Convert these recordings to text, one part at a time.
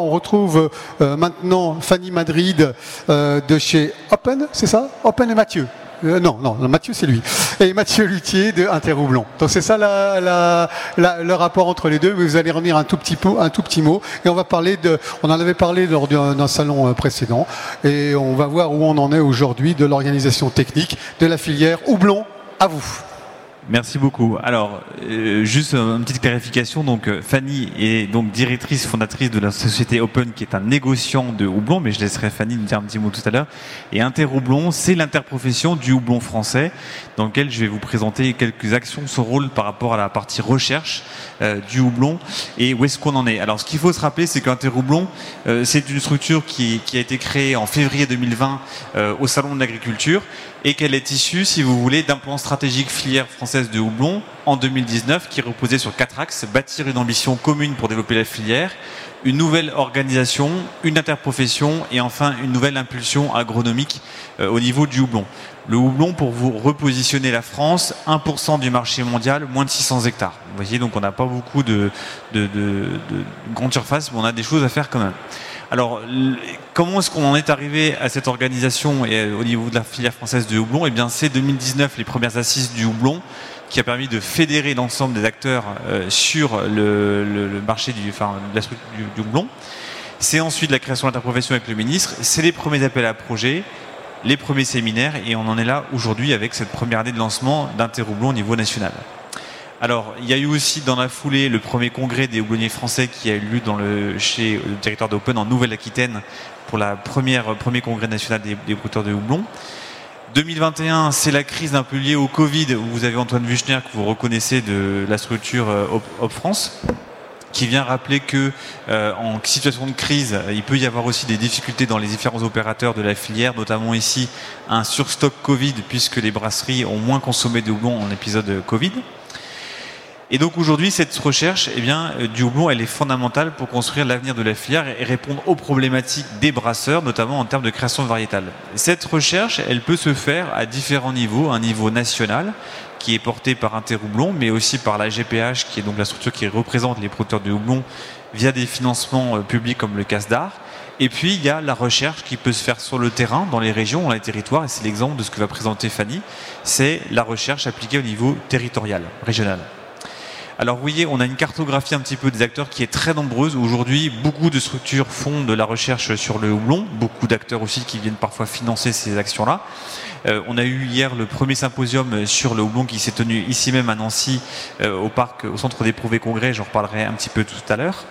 On retrouve euh, maintenant Fanny Madrid euh, de chez Open, c'est ça? Open et Mathieu. Euh, non, non, Mathieu c'est lui. Et Mathieu Luthier de Interroublon. Donc c'est ça le rapport entre les deux, mais vous allez revenir un tout petit un tout petit mot. Et on va parler de, on en avait parlé lors d'un salon précédent, et on va voir où on en est aujourd'hui de l'organisation technique de la filière Houblon. À vous. Merci beaucoup. Alors, euh, juste une petite clarification. Donc, euh, Fanny est donc directrice fondatrice de la société Open, qui est un négociant de houblon, mais je laisserai Fanny nous dire un petit mot tout à l'heure. Et Interhoublon, c'est l'interprofession du houblon français, dans lequel je vais vous présenter quelques actions, son rôle par rapport à la partie recherche euh, du houblon et où est-ce qu'on en est. Alors, ce qu'il faut se rappeler, c'est qu'Interhoublon, c'est une structure qui, qui, a été créée en février 2020 au Salon de l'Agriculture et qu'elle est issue, si vous voulez, d'un plan stratégique filière française de houblon en 2019 qui reposait sur quatre axes bâtir une ambition commune pour développer la filière, une nouvelle organisation, une interprofession et enfin une nouvelle impulsion agronomique euh, au niveau du houblon. Le houblon, pour vous repositionner la France, 1% du marché mondial, moins de 600 hectares. Vous voyez, donc on n'a pas beaucoup de, de, de, de grandes surfaces, mais on a des choses à faire quand même. Alors, comment est-ce qu'on en est arrivé à cette organisation et au niveau de la filière française du houblon? Eh bien, c'est 2019 les premières assises du houblon qui a permis de fédérer l'ensemble des acteurs euh, sur le, marché du, houblon. C'est ensuite la création de l'interprofession avec le ministre. C'est les premiers appels à projets, les premiers séminaires, et on en est là aujourd'hui avec cette première année de lancement d'Interhoublon au niveau national. Alors, il y a eu aussi dans la foulée le premier congrès des houblonniers français qui a eu lieu dans le, chez le directeur d'Open en Nouvelle-Aquitaine pour la première premier congrès national des, des de houblon. 2021, c'est la crise un peu liée au Covid, où vous avez Antoine Vuchner, que vous reconnaissez de la structure euh, Hop France, qui vient rappeler que euh, en situation de crise, il peut y avoir aussi des difficultés dans les différents opérateurs de la filière, notamment ici un surstock Covid, puisque les brasseries ont moins consommé de houblon en épisode Covid. Et donc aujourd'hui, cette recherche, eh bien, euh, du houblon, elle est fondamentale pour construire l'avenir de la filière et répondre aux problématiques des brasseurs, notamment en termes de création variétale. Cette recherche, elle peut se faire à différents niveaux, un niveau national qui est porté par Interhoublon, mais aussi par la GPH, qui est donc la structure qui représente les producteurs de houblon via des financements euh, publics comme le CASDAR. Et puis, il y a la recherche qui peut se faire sur le terrain, dans les régions, dans les territoires, et c'est l'exemple de ce que va présenter Fanny, c'est la recherche appliquée au niveau territorial, régional. Alors vous voyez, on a une cartographie un petit peu des acteurs qui est très nombreuse. Aujourd'hui, beaucoup de structures font de la recherche sur le houblon, beaucoup d'acteurs aussi qui viennent parfois financer ces actions-là. Euh, on a eu hier le premier symposium sur le houblon qui s'est tenu ici même à Nancy, euh, au parc, au centre des Prouvé Congrès. J'en reparlerai un petit peu tout à l'heure.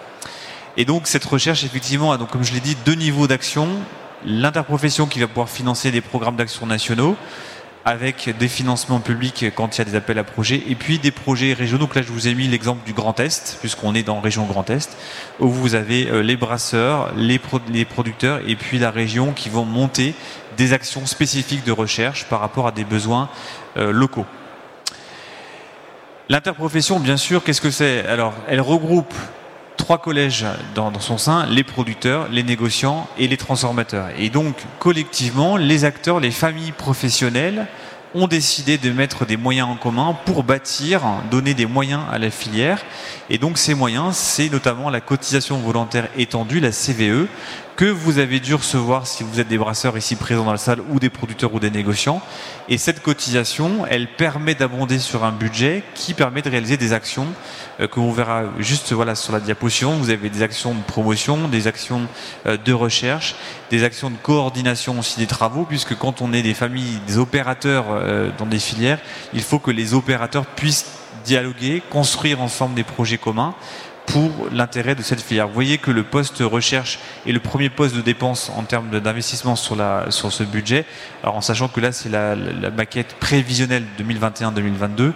Et donc cette recherche, effectivement, a donc, comme je l'ai dit, deux niveaux d'action. L'interprofession qui va pouvoir financer des programmes d'action nationaux, avec des financements publics quand il y a des appels à projets, et puis des projets régionaux. Donc là, je vous ai mis l'exemple du Grand Est, puisqu'on est dans région Grand Est, où vous avez euh, les brasseurs, les, producteurs, et puis la région qui vont monter des actions spécifiques de recherche par rapport à des besoins euh, locaux. L'interprofession, bien sûr, qu'est-ce que c'est? Alors, elle regroupe trois collèges dans, son sein, les producteurs, les négociants et les transformateurs. Et donc, collectivement, les acteurs, les familles professionnelles ont décidé de mettre des moyens en commun pour bâtir, donner des moyens à la filière. Et donc ces moyens, c'est notamment la cotisation volontaire étendue, la CVE, que vous avez dû recevoir si vous êtes des brasseurs ici présents dans la salle ou des producteurs ou des négociants. Et cette cotisation, elle permet d'abonder sur un budget qui permet de réaliser des actions euh, que l'on verra juste voilà sur la diapositive. Vous avez des actions de promotion, des actions euh, de recherche, des actions de coordination aussi des travaux, puisque quand on est des familles, des opérateurs euh, dans des filières, il faut que les opérateurs puissent dialoguer, construire ensemble des projets communs pour l'intérêt de cette filière. Vous voyez que le poste recherche est le premier poste de dépense en termes d'investissement sur, ce budget. Alors en sachant que là c'est la, maquette prévisionnelle 2021-2022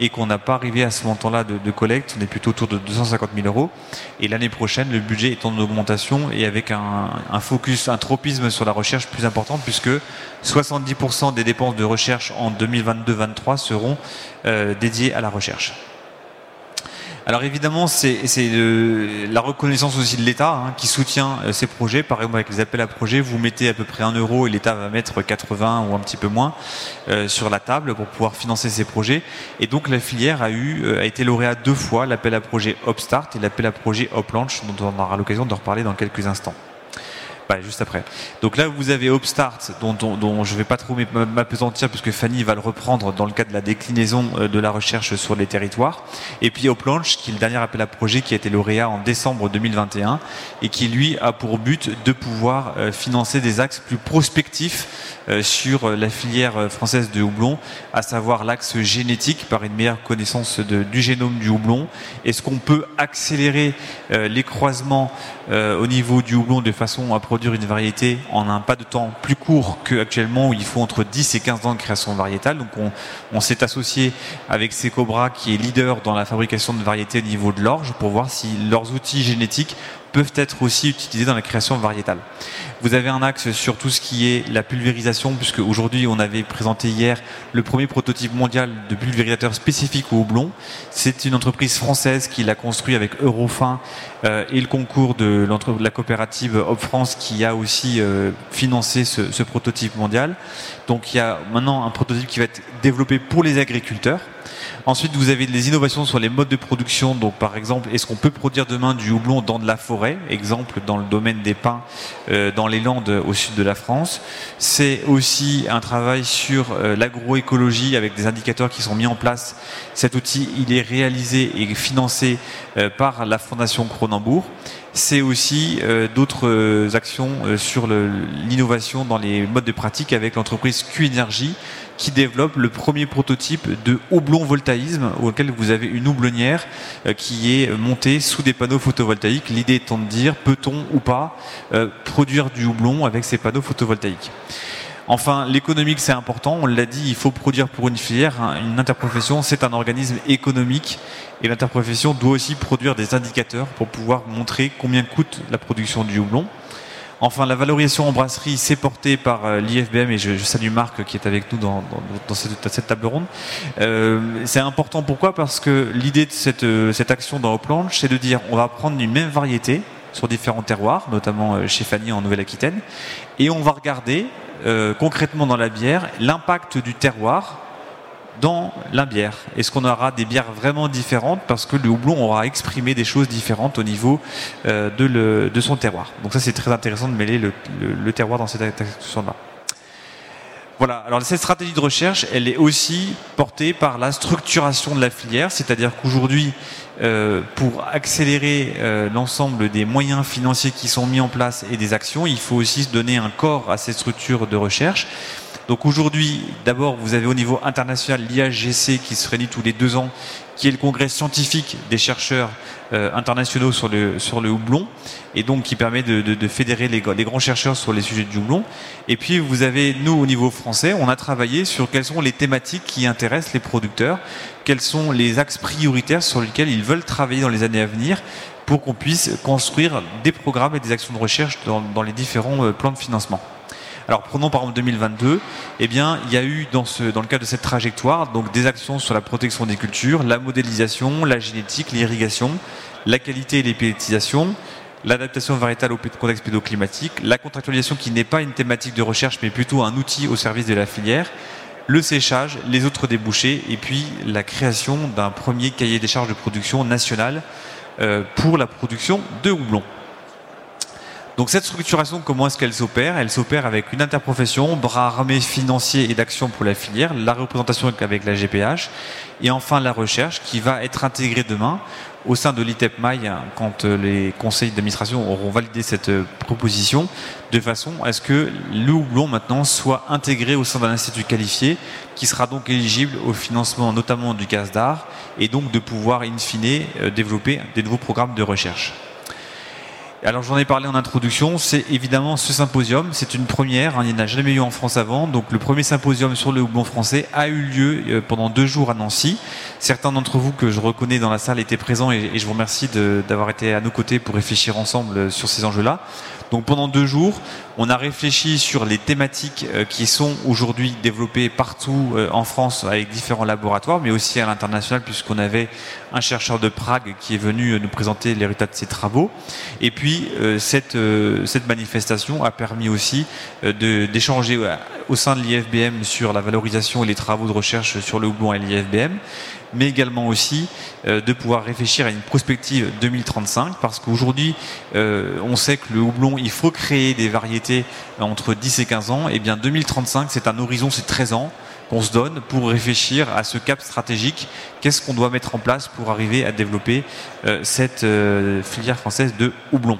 et qu'on n'a pas arrivé à ce montant-là de, collecte, on est plutôt autour de 250 000 euros. Et l'année prochaine, le budget est en augmentation et avec un, un focus, un tropisme sur la recherche plus important puisque 70% des dépenses de recherche en 2022-2023 seront euh, dédiées à la recherche. Alors évidemment, c'est la reconnaissance aussi de l'État hein, qui soutient euh, ces projets. Par exemple, avec les appels à projets, vous mettez à peu près 1 euro et l'État va mettre 80 ou un petit peu moins euh, sur la table pour pouvoir financer ces projets. Et donc la filière a, eu, euh, a été lauréat deux fois, l'appel à projet Hopstart et l'appel à projet Hoplanche, dont on aura l'occasion de reparler dans quelques instants juste après. Donc là, vous avez Upstart, dont, je ne vais pas trop m'apesantir, puisque Fanny va le reprendre dans le cadre de la déclinaison euh, de la recherche sur les territoires. Et puis Uplanche, qui est le dernier appel à projet qui a été lauréat en décembre 2021, et qui, lui, a pour but de pouvoir euh, financer des axes plus prospectifs sur la filière française de houblon, à savoir l'axe génétique par une meilleure connaissance du génome du houblon. Est-ce qu'on peut accélérer les croisements au niveau du houblon de façon à produire une variété en un pas de temps plus court qu'actuellement où il faut entre 10 et 15 ans de création variétale? Donc on, s'est associé avec Secobra qui est leader dans la fabrication de variétés au niveau de l'orge pour voir si leurs outils génétiques peuvent être aussi utilisés dans la création variétale. Vous avez un axe sur tout ce qui est la pulvérisation, puisque aujourd'hui on avait présenté hier le premier prototype mondial de pulvérisateur spécifique au houblon. C'est une entreprise française qui l'a construit avec Eurofin euh, et le concours de, la coopérative Hop France qui a aussi euh, financé ce, ce prototype mondial. Donc il y a maintenant un prototype qui va être développé pour les agriculteurs. Ensuite, vous avez des innovations sur les modes de production. Donc, par exemple, est-ce qu'on peut produire demain du houblon dans de la forêt? Exemple, dans le domaine des pins, euh, dans les Landes au sud de la France. C'est aussi un travail sur euh, l'agroécologie avec des indicateurs qui sont mis en place. Cet outil, il est réalisé et financé euh, par la Fondation Cronenbourg c'est aussi d'autres actions sur l'innovation dans les modes de pratique avec l'entreprise Q-Énergie qui développe le premier prototype de houblon voltaïsme auquel vous avez une houblonnière euh, qui est montée sous des panneaux photovoltaïques. L'idée étant de dire peut-on ou pas euh, produire du houblon avec ces panneaux photovoltaïques? Enfin, l'économique, c'est important. On l'a dit, il faut produire pour une filière. Hein. Une interprofession, c'est un organisme économique. Et l'interprofession doit aussi produire des indicateurs pour pouvoir montrer combien coûte la production du houblon. Enfin, la valorisation en brasserie, c'est porté par euh, l'IFBM et je, salue Marc qui est avec nous dans, cette, table ronde. Euh, c'est important pourquoi? Parce que l'idée de cette, euh, action dans Planche, c'est de dire on va prendre une même variété sur différents terroirs, notamment chez Fanny en Nouvelle-Aquitaine, et on va regarder concrètement dans la bière l'impact du terroir dans la bière Est-ce qu'on aura des bières vraiment différentes parce que le houblon aura exprimé des choses différentes au niveau euh, de, son terroir Donc ça c'est très intéressant de mêler le, terroir dans cette action-là. Voilà, alors cette stratégie de recherche, elle est aussi portée par la structuration de la filière, c'est-à-dire qu'aujourd'hui, euh, pour accélérer euh, l'ensemble des moyens financiers qui sont mis en place et des actions, il faut aussi se donner un corps à ces structures de recherche. Donc aujourd'hui, d'abord, vous avez au niveau international l'IHGC qui se réunit tous les deux ans, qui est le congrès scientifique des chercheurs euh, internationaux sur le, sur le houblon, et donc qui permet de, fédérer les, les, grands chercheurs sur les sujets du houblon. Et puis vous avez, nous, au niveau français, on a travaillé sur quelles sont les thématiques qui intéressent les producteurs, quels sont les axes prioritaires sur lesquels ils veulent travailler dans les années à venir pour qu'on puisse construire des programmes et des actions de recherche dans, dans les différents euh, plans de financement. Alors prenons par exemple 2022, eh bien il y a eu dans, le cadre de cette trajectoire des actions sur la protection des cultures, la modélisation, la génétique, l'irrigation, la qualité et l'épétisation, l'adaptation variétale au contexte pédoclimatique, la contractualisation qui n'est pas une thématique de recherche mais plutôt un outil au service de la filière, le séchage, les autres débouchés et puis la création d'un premier cahier des charges de production national euh, pour la production de houblon. Donc cette structuration, comment est-ce qu'elle s'opère? Elle s'opère avec une interprofession, bras armés financiers et d'action pour la filière, la représentation avec la GPH, et enfin la recherche qui va être intégrée demain au sein de l'ITEP-MAI quand euh, les conseils d'administration auront validé cette euh, proposition, de façon à ce que le houblon maintenant soit intégré au sein d'un institut qualifié qui sera donc éligible au financement notamment du CASDAR et donc de pouvoir in fine euh, développer des nouveaux programmes de recherche. Alors j'en ai parlé en introduction, c'est évidemment ce symposium, c'est une première, hein, il n'y en a jamais eu en France avant, donc le premier symposium sur le houblon français a eu lieu euh, pendant deux jours à Nancy. Certains d'entre vous que je reconnais dans la salle étaient présents et, je vous remercie d'avoir été à nos côtés pour réfléchir ensemble euh, sur ces enjeux-là. Donc pendant deux jours, on a réfléchi sur les thématiques euh, qui sont aujourd'hui développées partout euh, en France avec différents laboratoires, mais aussi à l'international puisqu'on avait un chercheur de Prague qui est venu euh, nous présenter résultats de ses travaux. Et puis cette, cette manifestation a permis aussi d'échanger au sein de l'IFBM sur la valorisation et les travaux de recherche sur le houblon et l'IFBM mais également aussi euh, de pouvoir réfléchir à une prospective 2035, parce qu'aujourd'hui, euh, on sait que le houblon, il faut créer des variétés entre 10 et 15 ans, et bien 2035, c'est un horizon, c'est 13 ans qu'on se donne pour réfléchir à ce cap stratégique. Qu'est-ce qu'on doit mettre en place pour arriver à développer euh, cette filière française de houblon?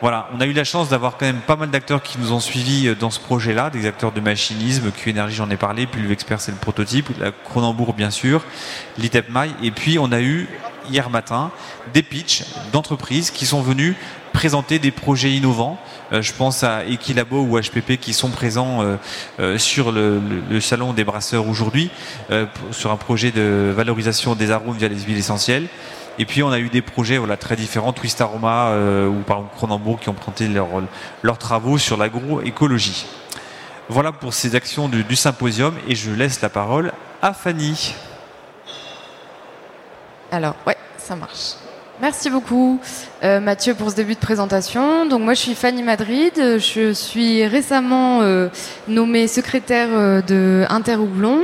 Voilà, on a eu la chance d'avoir quand même pas mal d'acteurs qui nous ont suivis euh, dans ce projet-là, des acteurs de machinisme, Q-Énergie j'en ai parlé, puis Expert c'est le prototype, la Cronenbourg bien sûr, l'ITEPMAI, et puis on a eu hier matin des pitchs d'entreprises qui sont venus présenter des projets innovants. Euh, je pense à Equilabo ou HPP qui sont présents euh, sur le, le, salon des brasseurs aujourd'hui, sur un projet de valorisation des arômes via les huiles essentielles. Et puis on a eu des projets voilà, très différents, Twist Aroma euh, ou par exemple Cronenbourg qui ont présenté leurs travaux sur l'agroécologie. Voilà pour ces actions du, symposium et je laisse la parole à Fanny. Alors, ouais, ça marche. Merci beaucoup euh, Mathieu pour ce début de présentation. Donc moi je suis Fanny Madrid, je suis récemment euh, nommée secrétaire de Interhoublon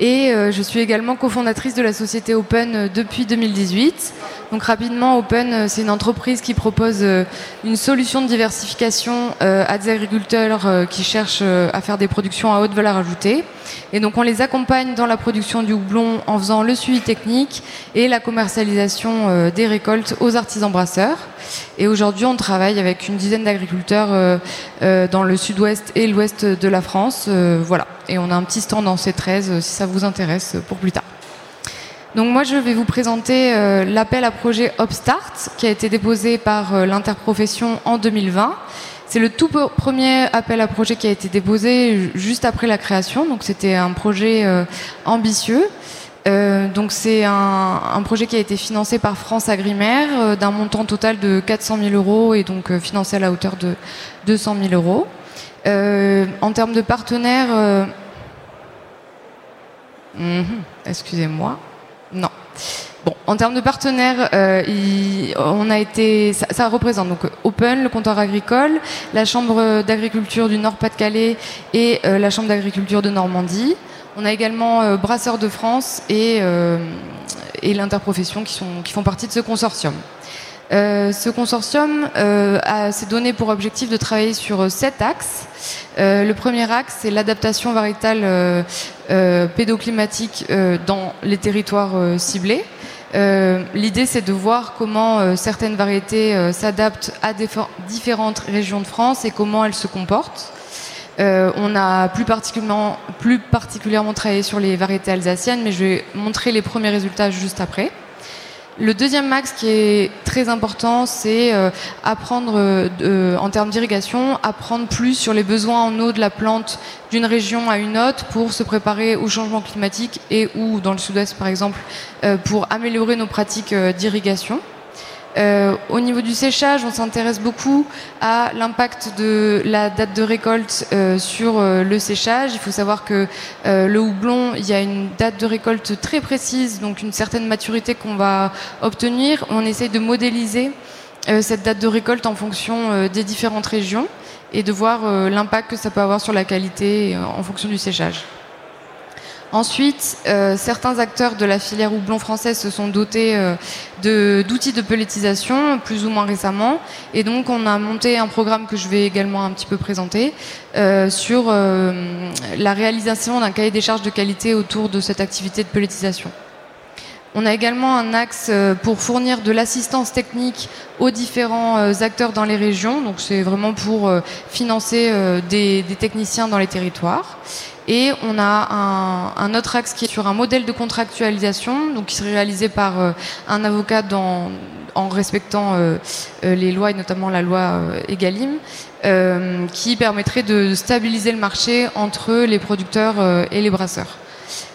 et euh, je suis également cofondatrice de la société Open euh, depuis 2018. Donc rapidement, Open, euh, c'est une entreprise qui propose une solution de diversification à des agriculteurs qui cherchent à faire des productions à haute valeur ajoutée. Et donc on les accompagne dans la production du houblon en faisant le suivi technique et la commercialisation des récoltes aux artisans brasseurs. Et aujourd'hui, on travaille avec une dizaine d'agriculteurs dans le sud-ouest et l'ouest de la France. Voilà. Et on a un petit stand en C13 si ça vous intéresse pour plus tard. Donc moi je vais vous présenter euh, l'appel à projet Upstart qui a été déposé par euh, l'interprofession en 2020. C'est le tout premier appel à projet qui a été déposé juste après la création, donc c'était un projet euh, ambitieux. donc c'est un, projet qui a été financé par France Agrimaire d'un montant total de 400 000 euros et donc financé à la hauteur de 200 000 euros. En termes de partenaires, Mhm. Excusez-moi. Non. Bon, en termes de partenaires, euh, on a été, ça, représente donc Open, le comptoir agricole, la Chambre d'agriculture du Nord-Pas-de-Calais et euh, la Chambre d'agriculture de Normandie. On a également euh, Brasseurs de France et, et l'interprofession qui, sont, qui font partie de ce consortium. Euh, ce consortium euh, s'est donné pour objectif de travailler sur euh, sept axes. le premier axe, c'est l'adaptation variétale pédoclimatique dans les territoires ciblés. L'idée, c'est de voir comment certaines variétés s'adaptent à différentes régions de France et comment elles se comportent. on a plus particulièrement, plus particulièrement travaillé sur les variétés alsaciennes, mais je vais montrer les premiers résultats juste après. Le deuxième max qui est très important, c'est euh, apprendre euh, en termes d'irrigation, apprendre plus sur les besoins en eau de la plante d'une région à une autre pour se préparer au changement climatique et ou dans le sud-ouest par exemple euh, pour améliorer nos pratiques d'irrigation. Euh, au niveau du séchage, on s'intéresse beaucoup à l'impact de la date de récolte euh, sur euh, le séchage. Il faut savoir que le houblon, il y a une date de récolte très précise, donc une certaine maturité qu'on va obtenir. On essaye de modéliser cette date de récolte en fonction des différentes régions et de voir l'impact que ça peut avoir sur la qualité en fonction du séchage. Ensuite, euh, certains acteurs de la filière houblon française se sont dotés euh, d'outils de, pelletisation, plus ou moins récemment. Et donc, on a monté un programme que je vais également un petit peu présenter euh, sur la réalisation d'un cahier des charges de qualité autour de cette activité de pelletisation. On a également un axe pour fournir de l'assistance technique aux différents acteurs dans les régions. Donc c'est vraiment pour financer des, techniciens dans les territoires. Et on a un, autre axe qui est sur un modèle de contractualisation, donc qui serait réalisé par euh, un avocat en respectant euh, euh, les lois et notamment la loi Egalim, qui permettrait de stabiliser le marché entre les producteurs et les brasseurs.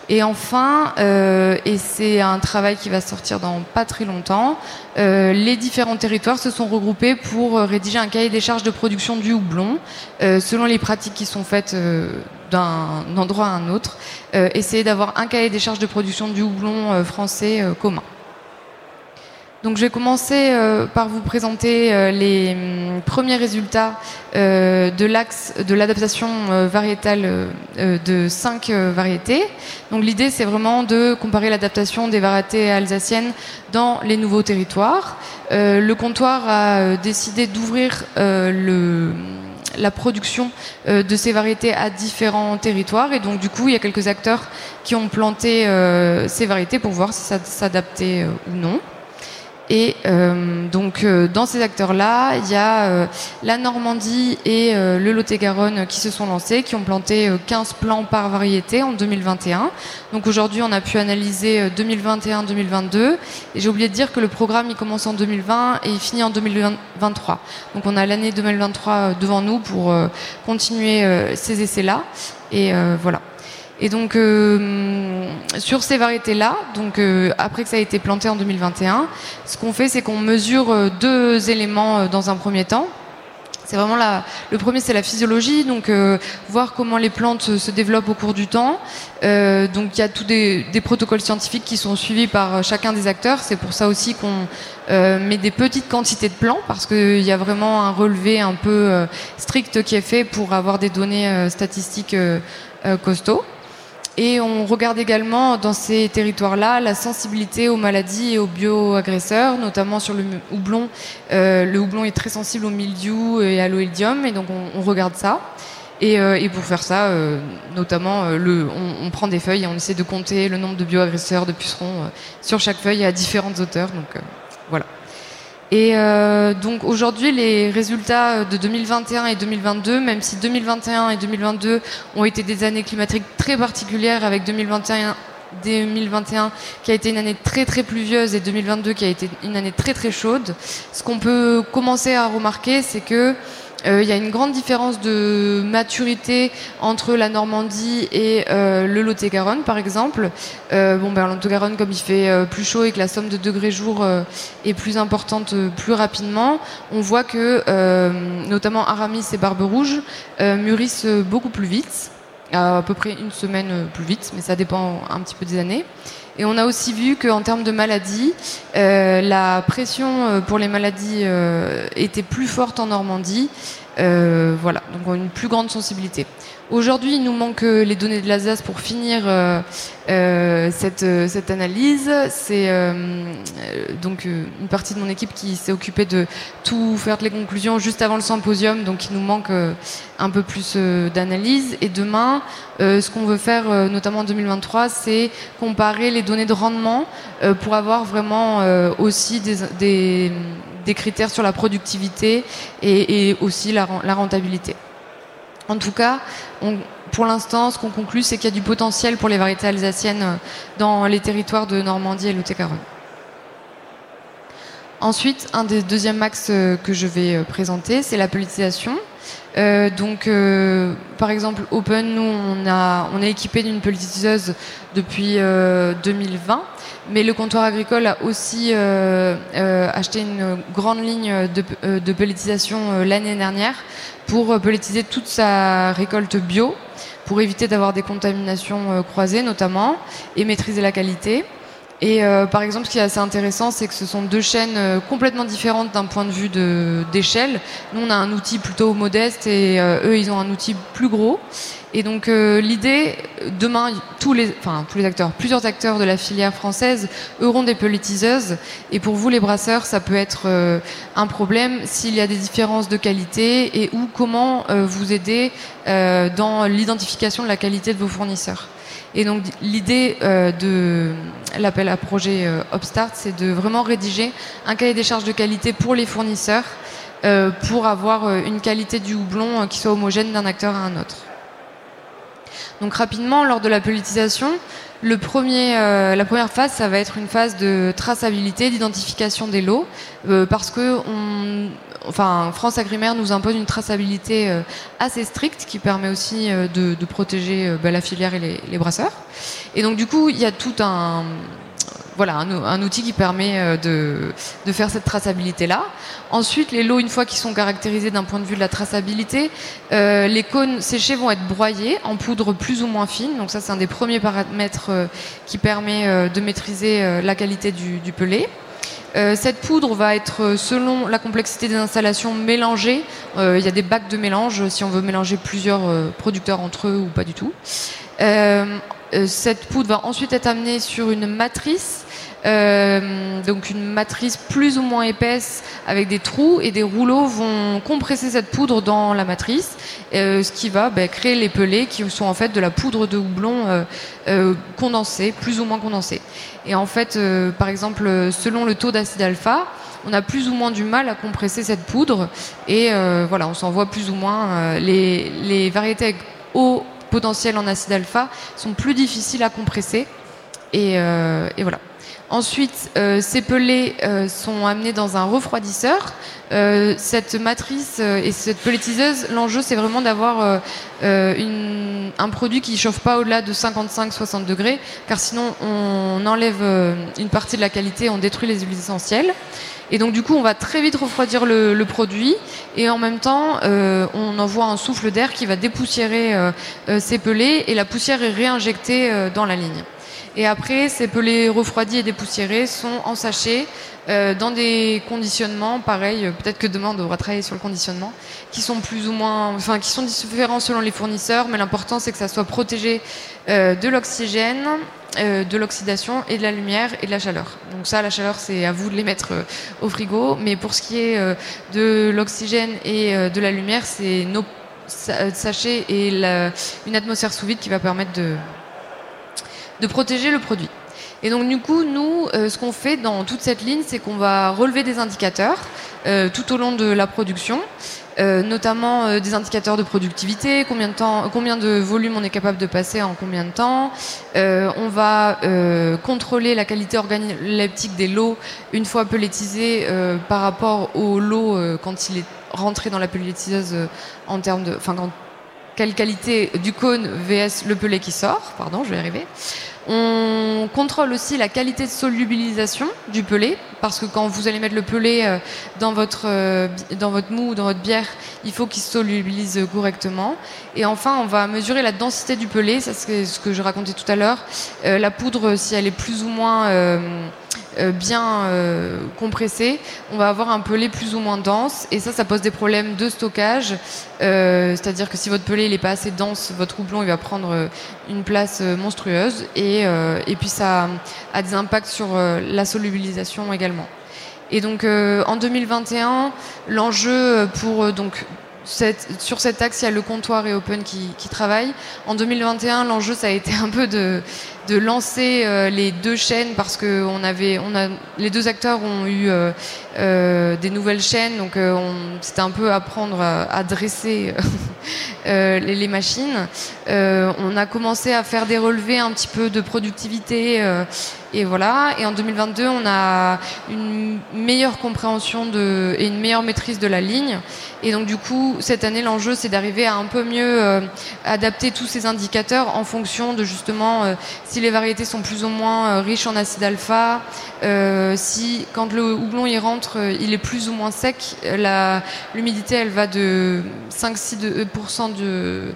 Et enfin, euh, et c'est un travail qui va sortir dans pas très longtemps, euh, les différents territoires se sont regroupés pour rédiger un cahier des charges de production du houblon, euh, selon les pratiques qui sont faites euh, d'un endroit à un autre, euh, essayer d'avoir un cahier des charges de production du houblon euh, français euh, commun. Donc je vais commencer euh, par vous présenter euh, les hum, premiers résultats euh, de l'axe de l'adaptation euh, variétale euh, de cinq variétés. Donc l'idée c'est vraiment de comparer l'adaptation des variétés alsaciennes dans les nouveaux territoires. Le comptoir a décidé d'ouvrir le la production de ces variétés à différents territoires et donc du coup il y a quelques acteurs qui ont planté ces variétés pour voir si ça s'adaptait ou non. Et euh, donc euh, dans ces acteurs-là, il y a euh, la Normandie et le Lot-et-Garonne qui se sont lancés, qui ont planté euh, 15 plants par variété en 2021. Donc aujourd'hui, on a pu analyser euh, 2021-2022. Et j'ai oublié de dire que le programme il commence en 2020 et il finit en 2023. Donc on a l'année 2023 euh, devant nous pour continuer ces essais-là. Et voilà. Et donc euh, sur ces variétés-là, donc euh, après que ça a été planté en 2021, ce qu'on fait, c'est qu'on mesure euh, deux éléments euh, dans un premier temps. C'est vraiment la, le premier, c'est la physiologie, donc euh, voir comment les plantes se- se développent au cours du temps. Euh, donc il y a tous des, des protocoles scientifiques qui sont suivis par euh, chacun des acteurs. C'est pour ça aussi qu'on euh, met des petites quantités de plants parce qu'il y a vraiment un relevé un peu euh, strict qui est fait pour avoir des données euh, statistiques euh, euh, costauds. Et on regarde également dans ces territoires-là la sensibilité aux maladies et aux bioagresseurs, notamment sur le houblon. Euh, le houblon est très sensible au mildiou et à l'oïdium, et donc on, on regarde ça. Et, euh, et pour faire ça, euh, notamment, euh, le, on, on prend des feuilles et on essaie de compter le nombre de bioagresseurs, de pucerons euh, sur chaque feuille à différentes hauteurs. Donc euh. Et euh, donc aujourd'hui, les résultats de 2021 et 2022, même si 2021 et 2022 ont été des années climatiques très particulières, avec 2021 2021 qui a été une année très très pluvieuse et 2022 qui a été une année très très chaude. Ce qu'on peut commencer à remarquer, c'est que euh, il y a une grande différence de maturité entre la Normandie et euh, le Lot-et-Garonne, par exemple. Euh, bon, ben, Lot-et-Garonne, comme il fait euh, plus chaud et que la somme de degrés jour est plus importante plus rapidement, on voit que notamment Aramis et Barbe Rouge euh, mûrissent beaucoup plus vite, à, peu près une semaine plus vite, mais ça dépend un petit peu des années. Et on a aussi vu qu'en termes de maladies, euh, la pression euh, pour les maladies euh, était plus forte en Normandie. Euh, voilà, donc une plus grande sensibilité. Aujourd'hui, il nous manque euh, les données de l'Alsace pour finir euh, cette, analyse. C'est donc une partie de mon équipe qui s'est occupée de tout faire les conclusions juste avant le symposium, donc il nous manque un peu plus d'analyse. Et demain, ce qu'on veut faire, notamment en 2023, c'est comparer les données de rendement pour avoir vraiment aussi des, des critères sur la productivité et, aussi la, ren- la rentabilité. En tout cas, pour l'instant, ce qu'on conclut, c'est qu'il y a du potentiel pour les variétés alsaciennes euh, dans les territoires de Normandie et Lot-et-Garonne. Ensuite, un des deuxièmes axes euh, que je vais euh, présenter, c'est la politisation. Euh, donc, euh, par exemple, Open, nous, on, est équipé d'une politiseuse depuis euh, 2020, mais le comptoir agricole a aussi euh, acheté une grande ligne de, de l'année dernière pour pelletiser toute sa récolte bio, pour éviter d'avoir des contaminations croisées notamment, et maîtriser la qualité. Et euh, par exemple, ce qui est assez intéressant, c'est que ce sont deux chaînes euh, complètement différentes d'un point de vue d'échelle. Nous, on a un outil plutôt modeste et euh, eux, ils ont un outil plus gros. Et donc, euh, l'idée, demain, tous les, enfin, tous les acteurs, plusieurs acteurs de la filière française auront des pelletiseuses. Et pour vous, les brasseurs, ça peut être euh, un problème s'il y a des différences de qualité et ou comment vous aider dans l'identification de la qualité de vos fournisseurs. Et donc l'idée euh, de l'appel à projet euh, Upstart, c'est de vraiment rédiger un cahier des charges de qualité pour les fournisseurs euh, pour avoir euh, une qualité du houblon euh, qui soit homogène d'un acteur à un autre. Donc rapidement, lors de la politisation, le premier, euh, la première phase, ça va être une phase de traçabilité, d'identification des lots, euh, parce que on, enfin, France Agrimaire nous impose une traçabilité assez stricte qui permet aussi de, protéger bah, la filière et les, les brasseurs. Et donc, du coup, il y a tout un voilà, un, outil qui permet euh, de, faire cette traçabilité-là. Ensuite, les lots, une fois qu'ils sont caractérisés d'un point de vue de la traçabilité, euh, les cônes séchés vont être broyés en poudre plus ou moins fine. Donc ça, c'est un des premiers paramètres euh, qui permet de maîtriser la qualité du, du pelé. cette poudre va être, selon la complexité des installations, mélangée. Il y a des bacs de mélange si on veut mélanger plusieurs producteurs entre eux ou pas du tout. cette poudre va ensuite être amenée sur une matrice euh, donc une matrice plus ou moins épaisse avec des trous et des rouleaux vont compresser cette poudre dans la matrice, euh, ce qui va bah, créer les pelés qui sont en fait de la poudre de houblon euh, euh condensée, plus ou moins condensée. Et en fait, par exemple, selon le taux d'acide alpha, on a plus ou moins du mal à compresser cette poudre et voilà, on s'en voit plus ou moins. Les, les variétés avec haut potentiel en acide alpha sont plus difficiles à compresser et, et voilà. Ensuite, euh, ces pelés euh, sont amenés dans un refroidisseur. Euh, cette matrice et cette pellétiseuse, l'enjeu c'est vraiment d'avoir un produit qui ne chauffe pas au-delà de 55-60 degrés, car sinon on enlève une partie de la qualité, on détruit les huiles essentielles. Et donc du coup, on va très vite refroidir le, le produit et en même temps, on envoie un souffle d'air qui va dépoussiérer ces pelés et la poussière est réinjectée dans la ligne. Et après, ces pelés refroidis et dépoussiérés sont en sachet euh, dans des conditionnements, pareil, peut-être que demain on devra travailler sur le conditionnement, qui sont plus ou moins, enfin, qui sont différents selon les fournisseurs, mais l'important c'est que ça soit protégé euh, de l'oxygène, euh, de l'oxydation et de la lumière et de la chaleur. Donc ça, la chaleur, c'est à vous de les mettre au frigo, mais pour ce qui est de l'oxygène et de la lumière, c'est nos sachets et une atmosphère sous vide qui va permettre de de protéger le produit. Et donc du coup, nous, euh, ce qu'on fait dans toute cette ligne, c'est qu'on va relever des indicateurs euh, tout au long de la production, euh, notamment des indicateurs de productivité, combien de temps, combien de volume on est capable de passer en combien de temps. on va contrôler la qualité organoleptique des lots une fois pelletisés par rapport au lot quand il est rentré dans la pellétiseuse en termes de, enfin quelle qualité du cône vs le pellet qui sort, pardon, je vais arriver. On contrôle aussi la qualité de solubilisation du pelé, parce que quand vous allez mettre le pelé euh, dans votre, euh, dans votre mou ou dans votre bière, il faut qu'il se solubilise correctement. Et enfin, on va mesurer la densité du pelé, ça c'est ce que je racontais tout à l'heure. Euh, la poudre, si elle est plus ou moins bien euh, compressé, on va avoir un pelé plus ou moins dense et ça, ça pose des problèmes de stockage. Euh, c'est-à-dire que si votre pelé n'est pas assez dense, votre houblon il va prendre une place monstrueuse et, et puis ça a des impacts sur la solubilisation également. Et donc en 2021, l'enjeu pour donc sur cet axe, il y a le comptoir et Open qui travaillent. En 2021, l'enjeu, ça a été un peu de, de lancer euh, les deux chaînes parce que on avait, on a, les deux acteurs ont eu euh, euh, des nouvelles chaînes, donc c'était un peu apprendre à, dresser les, machines. on a commencé à faire des relevés un petit peu de productivité et voilà. Et en 2022, on a une meilleure compréhension de, et une meilleure maîtrise de la ligne. Et donc du coup, cette année, l'enjeu, c'est d'arriver à un peu mieux adapter tous ces indicateurs en fonction de justement si les variétés sont plus ou moins euh, riches en acide alpha, euh, si quand le houblon y rentre, euh, il est plus ou moins sec, l'humidité elle va de 5-6% de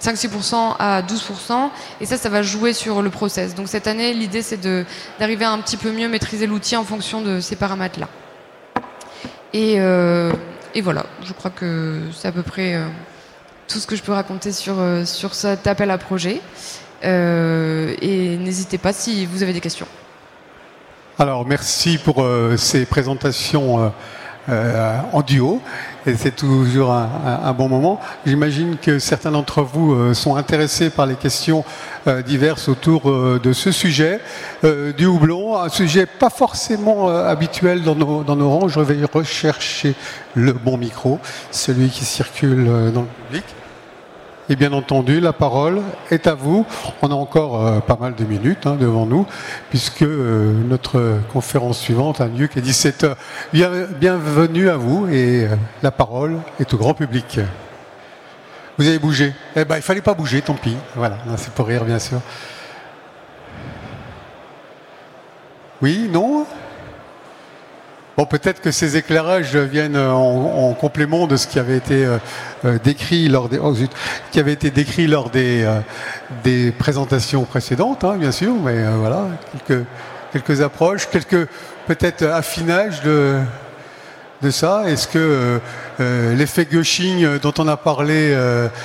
5-6% à 12%, et ça, ça va jouer sur le process. Donc cette année, l'idée c'est d'arriver à un petit peu mieux maîtriser l'outil en fonction de ces paramètres-là. Et, et, voilà, je crois que c'est à peu près tout ce que je peux raconter sur, sur cet appel à projet. Euh, et n'hésitez pas si vous avez des questions. Alors merci pour euh, ces présentations euh, en duo. Et c'est toujours un, bon moment. J'imagine que certains d'entre vous sont intéressés par les questions diverses autour de ce sujet du houblon, un sujet pas forcément habituel dans nos, dans nos rangs. Je vais rechercher le bon micro, celui qui circule dans le public. Et bien entendu, la parole est à vous. On a encore euh, pas mal de minutes hein, devant nous, puisque euh, notre conférence suivante a lieu qu'à 17h. bienvenue à vous et euh, la parole est au grand public. Vous avez bougé Eh ben, il fallait pas bouger, tant pis. Voilà, c'est pour rire, bien sûr. Oui, non? Bon, peut-être que ces éclairages viennent en, complément de ce qui avait été euh, euh, décrit lors des, oh, qui avait été décrit lors des, euh, des présentations précédentes, hein, bien sûr, mais voilà, quelques, quelques approches, quelques peut-être affinages de, de ça. Est-ce que l'effet gushing dont on a parlé,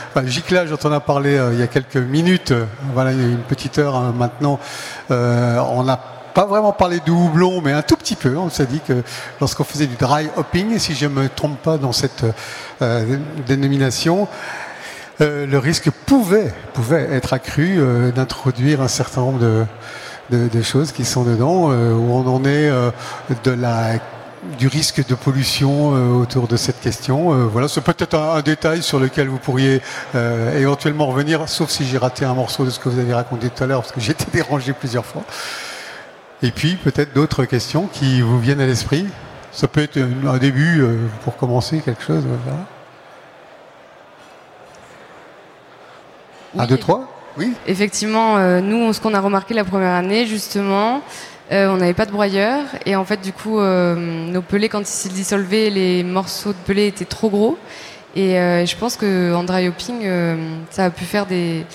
enfin, le giclage dont on a parlé il y a quelques minutes, voilà, il y a une petite heure hein, maintenant, on a pas vraiment parler de houblon, mais un tout petit peu. On s'est dit que lorsqu'on faisait du dry hopping, si je ne me trompe pas dans cette euh, dénomination, euh, le risque pouvait, pouvait être accru euh, d'introduire un certain nombre de, choses qui sont dedans, où on en est de la du risque de pollution autour de cette question. voilà, c'est peut-être un, détail sur lequel vous pourriez éventuellement revenir, sauf si j'ai raté un morceau de ce que vous avez raconté tout à l'heure, parce que j'ai été dérangé plusieurs fois. Et puis peut-être d'autres questions qui vous viennent à l'esprit. Ça peut être un début euh, pour commencer quelque chose. Un, deux, trois? Oui Effectivement, euh, nous, ce qu'on a remarqué la première année, justement, euh, on n'avait pas de broyeur. Et en fait, du coup, nos pelés, quand ils se dissolvaient, les morceaux de pelés étaient trop gros. Et je pense qu'en dry hopping, ça a pu faire des,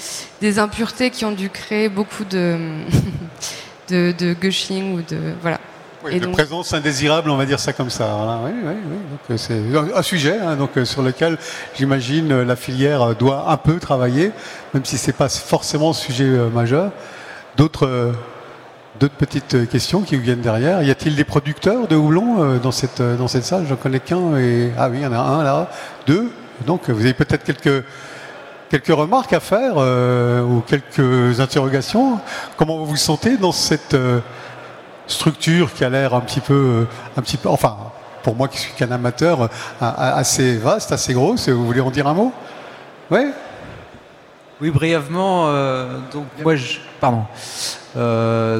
des impuretés qui ont dû créer beaucoup de. De, gushing ou de voilà. et de présence indésirable, on va dire ça comme ça. Oui, oui, oui. c'est un sujet hein, donc, euh, sur lequel j'imagine euh, la filière doit un peu travailler, même si ce n'est pas forcément un sujet euh, majeur. D'autres D'autres petites questions qui vous viennent derrière. Y a-t-il des producteurs de houblon dans cette, dans cette salle? J'en connais qu'un. Et... Ah oui, il y en a un là. Deux. Donc vous avez peut-être quelques quelques remarques à faire euh, ou quelques interrogations Comment vous vous sentez dans cette euh, structure qui a l'air un petit peu, euh, un petit peu, enfin, pour moi qui suis qu'un amateur, assez vaste, assez grosse. Vous voulez en dire un mot? Oui. Oui, brièvement. donc moi, je, pardon.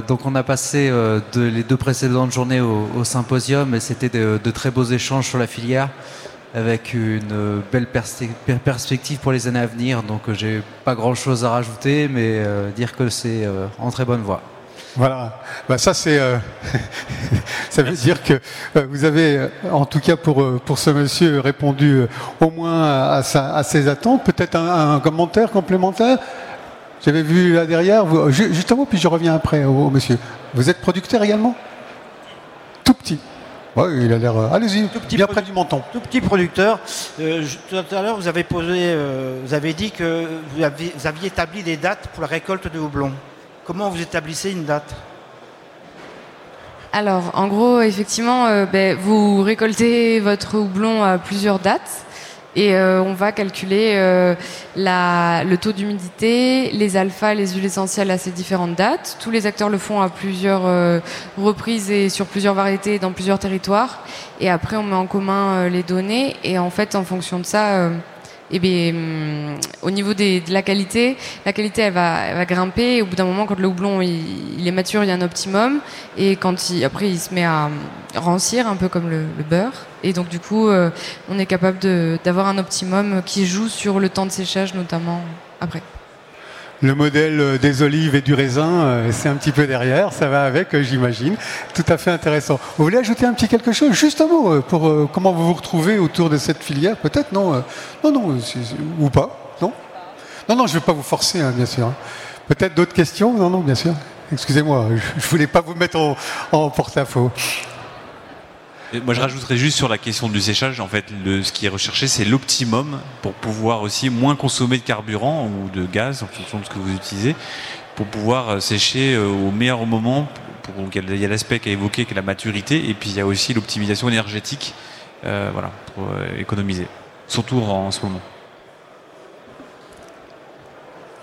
donc on a passé les deux précédentes journées au, symposium et c'était de, très beaux échanges sur la filière avec une belle perspective pour les années à venir. Donc euh, j'ai pas grand chose à rajouter, mais euh, dire que c'est euh, en très bonne voie. Voilà, bah, ça c'est, ça veut dire que vous avez, en tout cas pour pour ce monsieur, répondu au moins à, sa, à ses attentes. Peut-être un, commentaire complémentaire? J'avais vu là derrière, vous, justement, puis je reviens après au monsieur. Vous êtes producteur également? Oui, il a l'air. Euh, allez-y, tout petit bien près du menton. Tout petit producteur. Euh, tout à l'heure, vous avez posé, euh, vous avez dit que vous aviez, établi des dates pour la récolte de houblon. Comment vous établissez une date? Alors, en gros, effectivement, ben, vous récoltez votre houblon à plusieurs dates. Et euh, on va calculer euh, le taux d'humidité, les alphas, les huiles essentielles à ces différentes dates. Tous les acteurs le font à plusieurs euh, reprises et sur plusieurs variétés dans plusieurs territoires. Et après, on met en commun les données. Et en fait, en fonction de ça, eh bien, hum, au niveau de la qualité, la qualité elle va, grimper. Et au bout d'un moment, quand le houblon il, est mature, il y a un optimum. Et quand il, après, il se met à rancir, un peu comme le, beurre. Et donc, du coup, euh, on est capable d'avoir un optimum qui joue sur le temps de séchage, notamment après le modèle euh, des olives et du raisin, euh, c'est un petit peu derrière, ça va avec, euh, j'imagine. Tout à fait intéressant. Vous voulez ajouter un petit quelque chose, juste un mot, pour comment vous vous retrouvez autour de cette filière Peut-être, non Non, non, ou pas Non? Non, non, je ne vais pas vous forcer, hein, bien sûr. Peut-être d'autres questions? Non, non, bien sûr. Excusez-moi, je ne voulais pas vous mettre en, en porte-à-faux. Moi, je rajouterais juste sur la question du séchage. En fait, ce qui est recherché, c'est l'optimum pour pouvoir aussi moins consommer de carburant ou de gaz en fonction de ce que vous utilisez, pour pouvoir euh, sécher euh, au meilleur moment. il y a l'aspect qu'a évoqué, qui est la maturité, et puis il y a aussi l'optimisation énergétique, euh, voilà, pour économiser, surtout en, ce moment.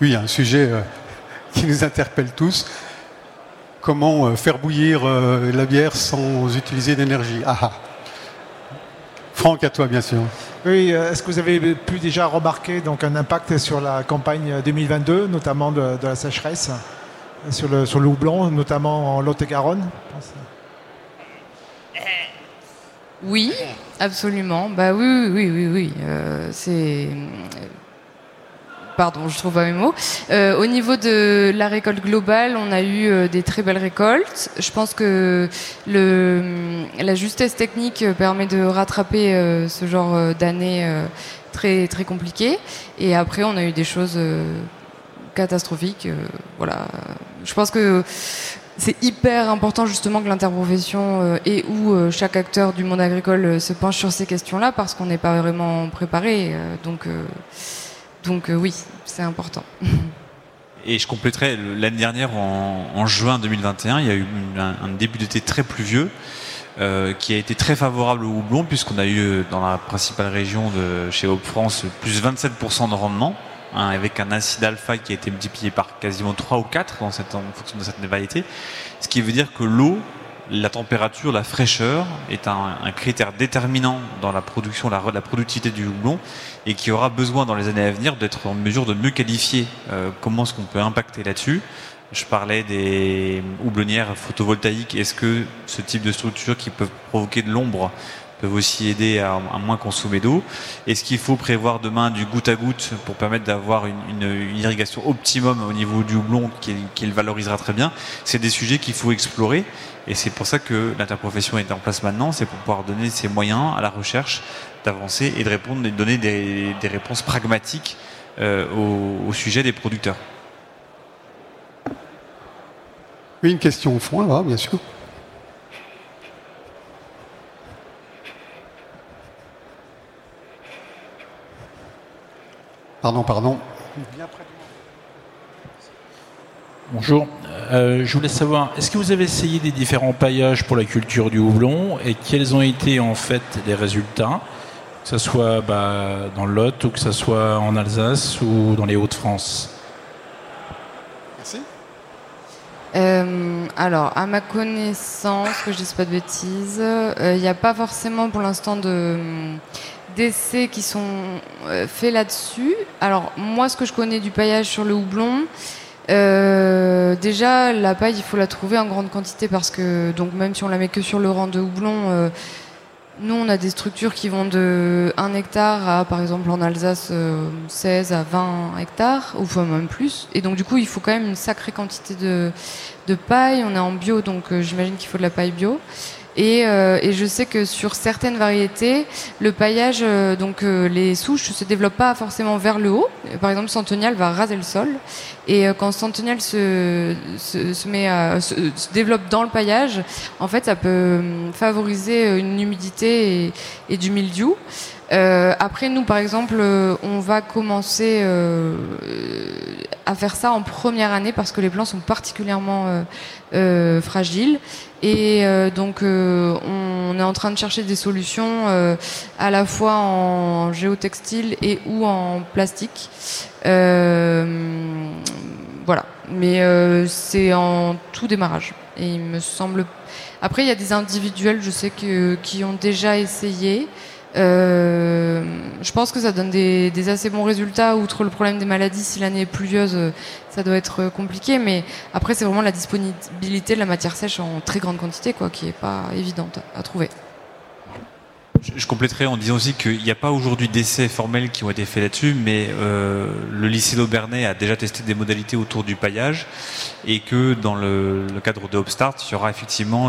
Oui, un sujet qui nous interpelle tous comment euh, faire bouillir euh, la bière sans utiliser d'énergie? Ah, ah, Franck, à toi, bien sûr. Oui, est-ce que vous avez pu déjà remarquer donc, un impact sur la campagne 2022, notamment de, la sécheresse, sur le, sur le houblon, notamment en Lot-et-Garonne? Oui, absolument. Bah oui, oui, oui, oui. Euh, c'est Pardon, je trouve pas mes mots. Euh, au niveau de la récolte globale, on a eu euh, des très belles récoltes. Je pense que le, la justesse technique permet de rattraper euh, ce genre d'année très très compliquées. Et après, on a eu des choses catastrophiques. voilà. Je pense que c'est hyper important justement que l'interprofession et où chaque acteur du monde agricole se penche sur ces questions-là parce qu'on n'est pas vraiment préparé. donc donc euh, oui, c'est important. Et je compléterai, l'année dernière, en, juin 2021, il y a eu un, début d'été très pluvieux. Euh, qui a été très favorable au houblon puisqu'on a eu dans la principale région de chez Hope France plus 27% de rendement hein, avec un acide alpha qui a été multiplié par quasiment 3 ou 4 dans cette, en fonction de cette variété ce qui veut dire que l'eau la température, la fraîcheur est un, critère déterminant dans la production, la, productivité du houblon et qui aura besoin dans les années à venir d'être en mesure de mieux qualifier euh, comment est-ce qu'on peut impacter là-dessus. Je parlais des houblonnières photovoltaïques. Est-ce que ce type de structure qui peut provoquer de l'ombre peuvent aussi aider à, moins consommer d'eau. Est-ce qu'il faut prévoir demain du goutte à goutte pour permettre d'avoir une, irrigation optimum au niveau du houblon qui, le valorisera très bien C'est des sujets qu'il faut explorer et c'est pour ça que l'interprofession est en place maintenant, c'est pour pouvoir donner ses moyens à la recherche d'avancer et de répondre, de donner des, réponses pragmatiques euh, au, au, sujet des producteurs. Oui, une question au fond, là, bien sûr. Pardon, pardon. Bonjour. Euh, je voulais savoir, est-ce que vous avez essayé des différents paillages pour la culture du houblon et quels ont été en fait les résultats, que ce soit bah, dans le Lot ou que ce soit en Alsace ou dans les Hauts-de-France? Merci. Euh, alors, à ma connaissance, que je ne dise pas de bêtises, euh, il n'y a pas forcément pour l'instant de d'essais qui sont euh, faits là-dessus. Alors moi, ce que je connais du paillage sur le houblon, euh, déjà la paille, il faut la trouver en grande quantité parce que donc même si on la met que sur le rang de houblon, euh, nous on a des structures qui vont de 1 hectare à par exemple en Alsace 16 à 20 hectares ou même plus. Et donc du coup, il faut quand même une sacrée quantité de, de paille. On est en bio, donc j'imagine qu'il faut de la paille bio. Et, euh, et, je sais que sur certaines variétés, le paillage, euh, donc euh, les souches se développent pas forcément vers le haut. Par exemple, Centennial va raser le sol. Et quand Centennial se, se, se met à, se, développe dans le paillage, en fait, ça peut favoriser une humidité et, et du mildiou. Euh, après, nous, par exemple, on va commencer euh, à faire ça en première année parce que les plants sont particulièrement euh, fragiles. Et donc, on est en train de chercher des solutions à la fois en géotextile et ou en plastique. voilà. Mais c'est en tout démarrage. Et il me semble. Après, il y a des individuels, je sais que qui ont déjà essayé. Euh, je pense que ça donne des, assez bons résultats. Outre le problème des maladies, si l'année est pluvieuse, ça doit être compliqué. Mais après, c'est vraiment la disponibilité de la matière sèche en très grande quantité, quoi, qui est pas évidente à trouver. Je compléterai en disant aussi qu'il n'y a pas aujourd'hui d'essais formels qui ont été faits là-dessus, mais euh, le lycée d'Aubernay a déjà testé des modalités autour du paillage et que dans le, cadre de Hopstart, il y aura effectivement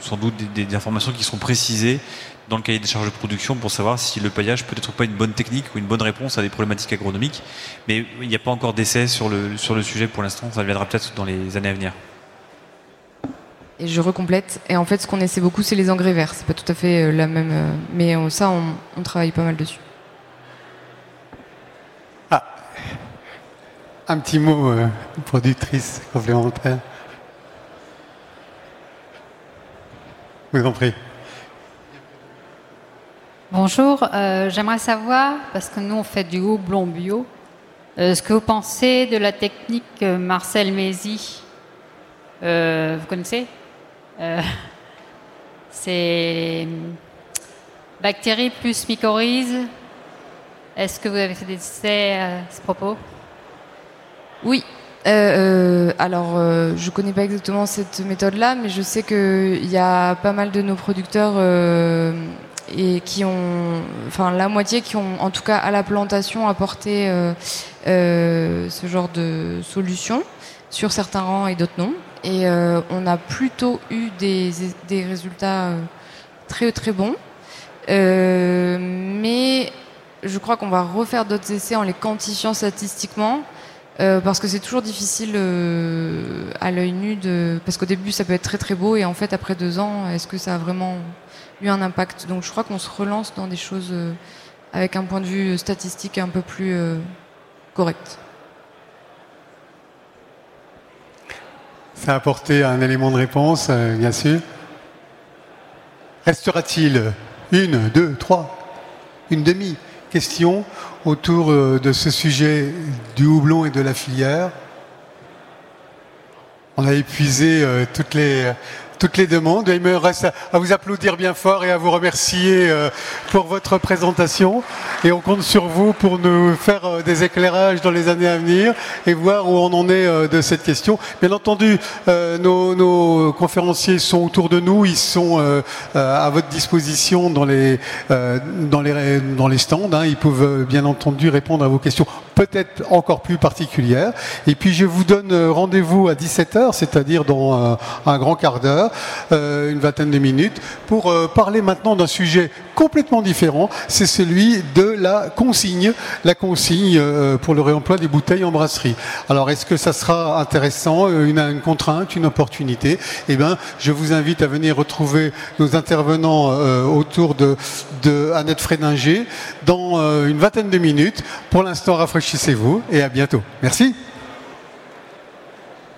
sans doute des, informations qui seront précisées dans le cahier des charges de production pour savoir si le paillage peut être pas une bonne technique ou une bonne réponse à des problématiques agronomiques. Mais il n'y a pas encore d'essai sur le, sur le sujet pour l'instant, ça viendra peut-être dans les années à venir. Et je recomplète. Et en fait, ce qu'on essaie beaucoup, c'est les engrais verts. C'est pas tout à fait euh, la même, euh, mais euh, ça, on, travaille pas mal dessus. Ah, un petit mot, productrice complémentaire. Vous en prie. Bonjour, euh, j'aimerais savoir, parce que nous on fait du houblon bio, euh, ce que vous pensez de la technique euh, Marcel Mézy. vous connaissez? C'est bactéries plus mycorhizes. Est-ce que vous avez fait des essais à ce propos? Oui. Euh, euh, alors, euh, je connais pas exactement cette méthode-là, mais je sais qu'il y a pas mal de nos producteurs euh, et qui ont, enfin la moitié qui ont, en tout cas à la plantation, apporté euh, euh, ce genre de solution sur certains rangs et d'autres non. Et euh, on a plutôt eu des, des résultats très très bons. Mais je crois qu'on va refaire d'autres essais en les quantifiant statistiquement. parce que c'est toujours difficile à l'œil nu de parce qu'au début ça peut être très très beau et en fait après deux ans est-ce que ça a vraiment eu un impact donc je crois qu'on se relance dans des choses euh, avec un point de vue statistique un peu plus euh, correct. Ça a apporté un élément de réponse, euh, bien sûr. Restera-t-il une, deux, trois, une demi-question autour euh, de ce sujet du houblon et de la filière? On a épuisé euh, toutes les toutes les demandes. Il me reste à, vous applaudir bien fort et à vous remercier euh, pour votre présentation. Et on compte sur vous pour nous faire euh, des éclairages dans les années à venir et voir où on en est euh, de cette question. Bien entendu, nos, conférenciers sont autour de nous. Ils sont à votre disposition dans les, dans les, stands. hein. Ils peuvent bien entendu répondre à vos questions peut-être encore plus particulières. Et puis je vous donne rendez-vous à 17h, c'est-à-dire dans un grand quart d'heure, une vingtaine de minutes, pour euh, parler maintenant d'un sujet complètement différent. C'est celui de la consigne, la consigne euh, pour le réemploi des bouteilles en brasserie. Alors est-ce que ça sera intéressant, euh, une, contrainte, une opportunité? Eh bien, je vous invite à venir retrouver nos intervenants euh, autour de, de Annette Frédinger dans euh, une vingtaine de minutes. Pour l'instant, rafraîchissez-vous et à bientôt. Merci.